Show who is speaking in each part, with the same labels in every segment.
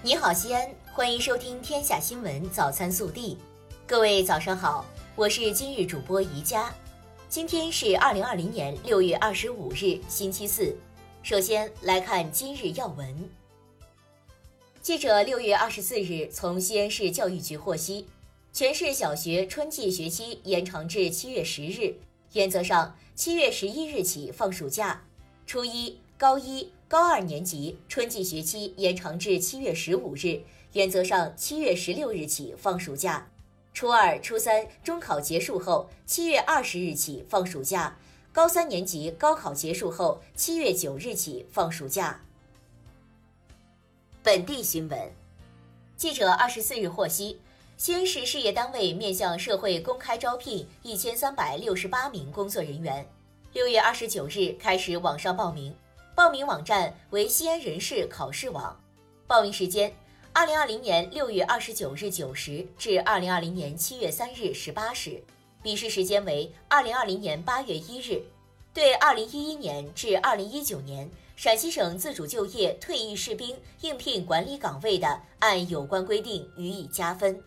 Speaker 1: 你好，西安，欢迎收听《天下新闻早餐速递》。各位早上好，我是今日主播宜佳。今天是二零二零年六月二十五日，星期四。首先来看今日要闻。记者六月二十四日从西安市教育局获悉，全市小学春季学期延长至七月十日，原则上七月十一日起放暑假。初一、高一。高二年级春季学期延长至七月十五日，原则上七月十六日起放暑假。初二、初三中考结束后，七月二十日起放暑假。高三年级高考结束后，七月九日起放暑假。本地新闻，记者二十四日获悉，西安市事业单位面向社会公开招聘一千三百六十八名工作人员，六月二十九日开始网上报名。报名网站为西安人事考试网，报名时间：二零二零年六月二十九日九时至二零二零年七月三日十八时，笔试时间为二零二零年八月一日。对二零一一年至二零一九年陕西省自主就业退役士兵应聘管理岗位的，按有关规定予以加分。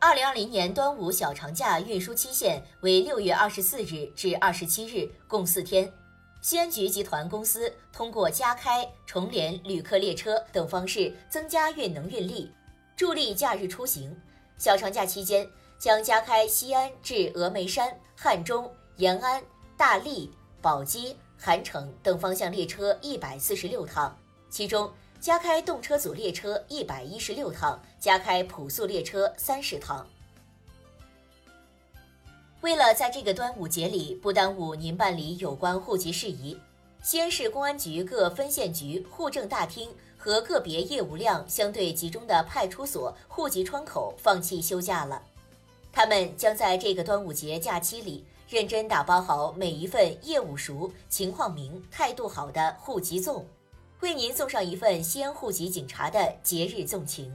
Speaker 1: 二零二零年端午小长假运输期限为六月二十四日至二十七日，共四天。西安局集团公司通过加开、重联旅客列车等方式增加运能运力，助力假日出行。小长假期间，将加开西安至峨眉山、汉中、延安、大荔、宝鸡、韩城等方向列车一百四十六趟，其中加开动车组列车一百一十六趟，加开普速列车三十趟。为了在这个端午节里不耽误您办理有关户籍事宜，西安市公安局各分县局户政大厅和个别业务量相对集中的派出所户籍窗口放弃休假了。他们将在这个端午节假期里认真打包好每一份业务熟、情况明、态度好的户籍粽，为您送上一份西安户籍警察的节日纵情。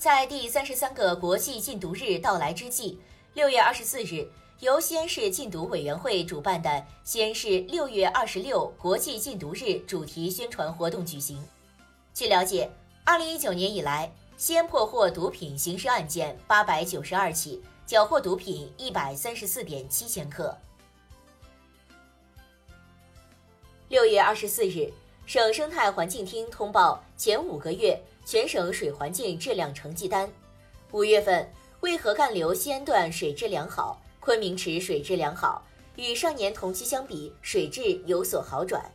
Speaker 1: 在第三十三个国际禁毒日到来之际，六月二十四日，由西安市禁毒委员会主办的西安市六月二十六国际禁毒日主题宣传活动举行。据了解，二零一九年以来，西安破获毒品刑事案件八百九十二起，缴获毒品一百三十四点七千克。六月二十四日，省生态环境厅通报前五个月。全省水环境质量成绩单，五月份渭河干流西安段水质良好，昆明池水质良好，与上年同期相比，水质有所好转。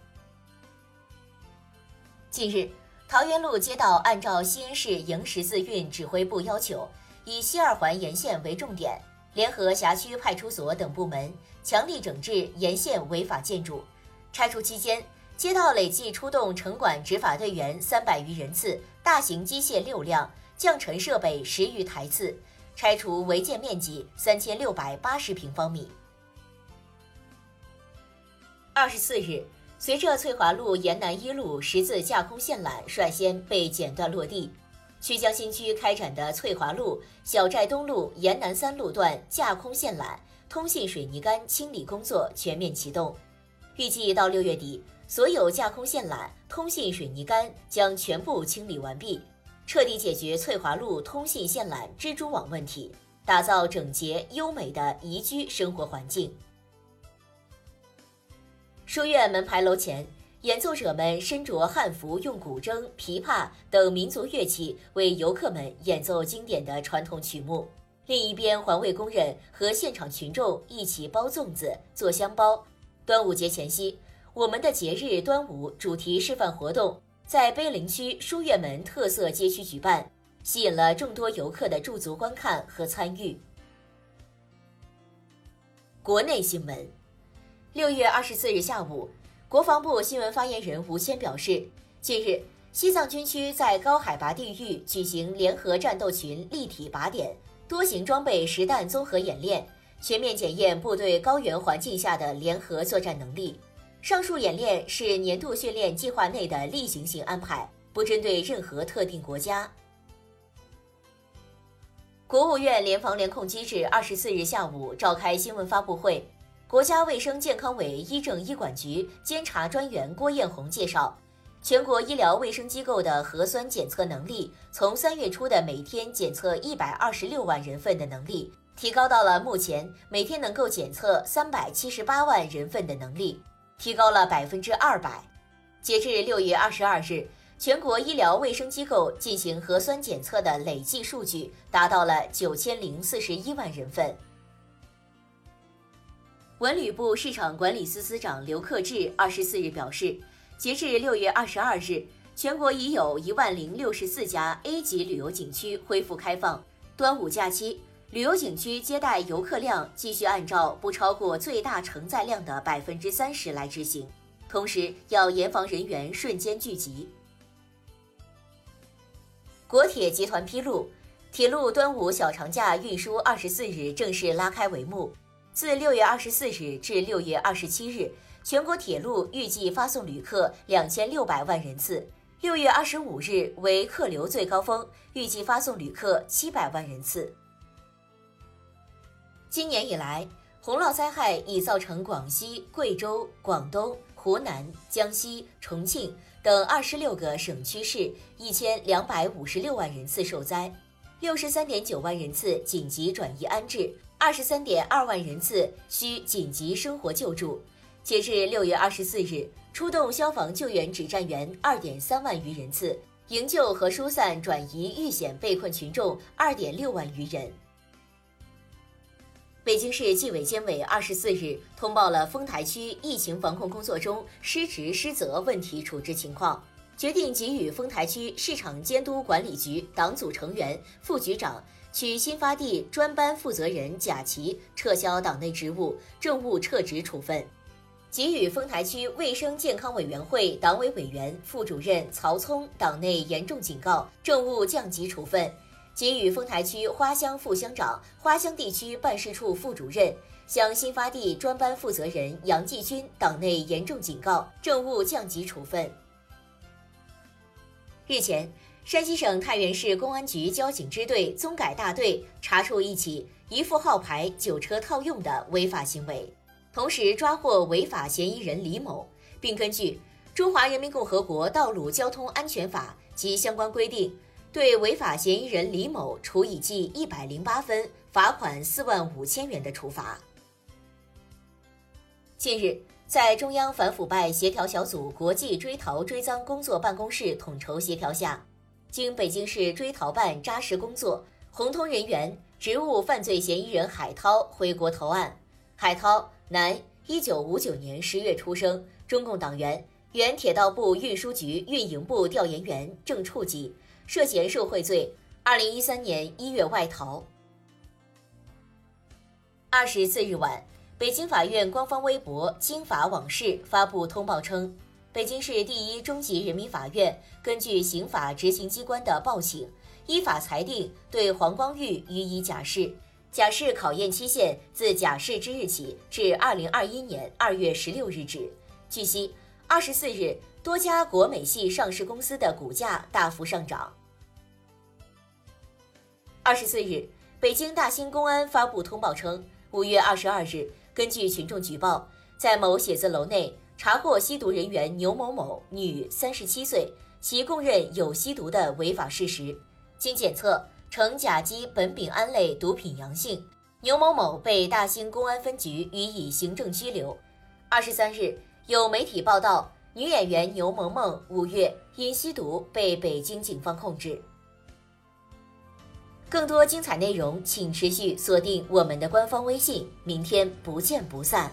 Speaker 1: 近日，桃源路街道按照西安市迎十字运指挥部要求，以西二环沿线为重点，联合辖区派出所等部门，强力整治沿线违法建筑。拆除期间，街道累计出动城管执法队员三百余人次。大型机械六辆，降尘设备十余台次，拆除违建面积三千六百八十平方米。二十四日，随着翠华路沿南一路十字架空线缆率先被剪断落地，曲江新区开展的翠华路小寨东路沿南三路段架空线缆通信水泥杆清理工作全面启动，预计到六月底。所有架空线缆、通信水泥杆将全部清理完毕，彻底解决翠华路通信线缆蜘蛛网问题，打造整洁优美的宜居生活环境。书院门牌楼前，演奏者们身着汉服，用古筝、琵琶等民族乐器为游客们演奏经典的传统曲目。另一边，环卫工人和现场群众一起包粽子、做香包。端午节前夕。我们的节日端午主题示范活动在碑林区书院门特色街区举办，吸引了众多游客的驻足观看和参与。国内新闻，六月二十四日下午，国防部新闻发言人吴谦表示，近日西藏军区在高海拔地域举行联合战斗群立体靶点、多型装备实弹综合演练，全面检验部队高原环境下的联合作战能力。上述演练是年度训练计划内的例行性安排，不针对任何特定国家。国务院联防联控机制二十四日下午召开新闻发布会，国家卫生健康委医政医管局监察专员郭艳红介绍，全国医疗卫生机构的核酸检测能力从三月初的每天检测一百二十六万人份的能力，提高到了目前每天能够检测三百七十八万人份的能力，提高了百分之二百。截至六月二十二日，全国医疗卫生机构进行核酸检测的累计数据达到了九千零四十一万人份。文旅部市场管理司司长刘克志二十四日表示，截至六月二十二日，全国已有一万零六十四家 A 级旅游景区恢复开放。端午假期，旅游景区接待游客量继续按照不超过最大承载量的百分之三十来执行。同时要严防人员瞬间聚集。国铁集团披露，铁路端午小长假运输二十四日正式拉开帷幕。自六月二十四日至六月二十七日，全国铁路预计发送旅客两千六百万人次。六月二十五日为客流最高峰，预计发送旅客七百万人次。今年以来，洪涝灾害已造成广西、贵州、广东。湖南、江西、重庆等二十六个省区市一千两百五十六万人次受灾，六十三点九万人次紧急转移安置，二十三点二万人次需紧急生活救助。截至六月二十四日，出动消防救援指战员二点三万余人次，营救和疏散转移遇险被困群众二点六万余人。北京市纪委监委二十四日通报了丰台区疫情防控工作中失职失责问题处置情况，决定给予丰台区市场监督管理局党组成员、副局长、区新发地专班负责人贾琦撤销党内职务、政务撤职处分；给予丰台区卫生健康委员会党委委员、副主任曹聪党内严重警告、政务降级处分。给予丰台区花乡副乡长、花乡地区办事处副主任、乡新发地专班负责人杨继军党内严重警告、政务降级处分。日前，山西省太原市公安局交警支队综改大队查处一起一副号牌酒车套用的违法行为，同时抓获违法嫌疑人李某，并根据《中华人民共和国道路交通安全法》及相关规定。对违法嫌疑人李某处以记一百零八分、罚款四万五千元的处罚。近日，在中央反腐败协调小组国际追逃追赃工作办公室统筹协调下，经北京市追逃办扎实工作，红通人员职务犯罪嫌疑人海涛回国投案。海涛，男，一九五九年十月出生，中共党员，原铁道部运输局运营部调研员，正处级。涉嫌受贿罪，二零一三年一月外逃。二十四日晚，北京法院官方微博“经法往事”发布通报称，北京市第一中级人民法院根据刑法执行机关的报请，依法裁定对黄光裕予以假释，假释考验期限自假释之日起至二零二一年二月十六日止。据悉，二十四日。多家国美系上市公司的股价大幅上涨。二十四日，北京大兴公安发布通报称，五月二十二日，根据群众举报，在某写字楼内查获吸毒人员牛某某，女，三十七岁，其供认有吸毒的违法事实。经检测呈甲基苯丙胺类毒品阳性，牛某某被大兴公安分局予以行政拘留。二十三日，有媒体报道。女演员牛萌萌五月因吸毒被北京警方控制。更多精彩内容，请持续锁定我们的官方微信。明天不见不散。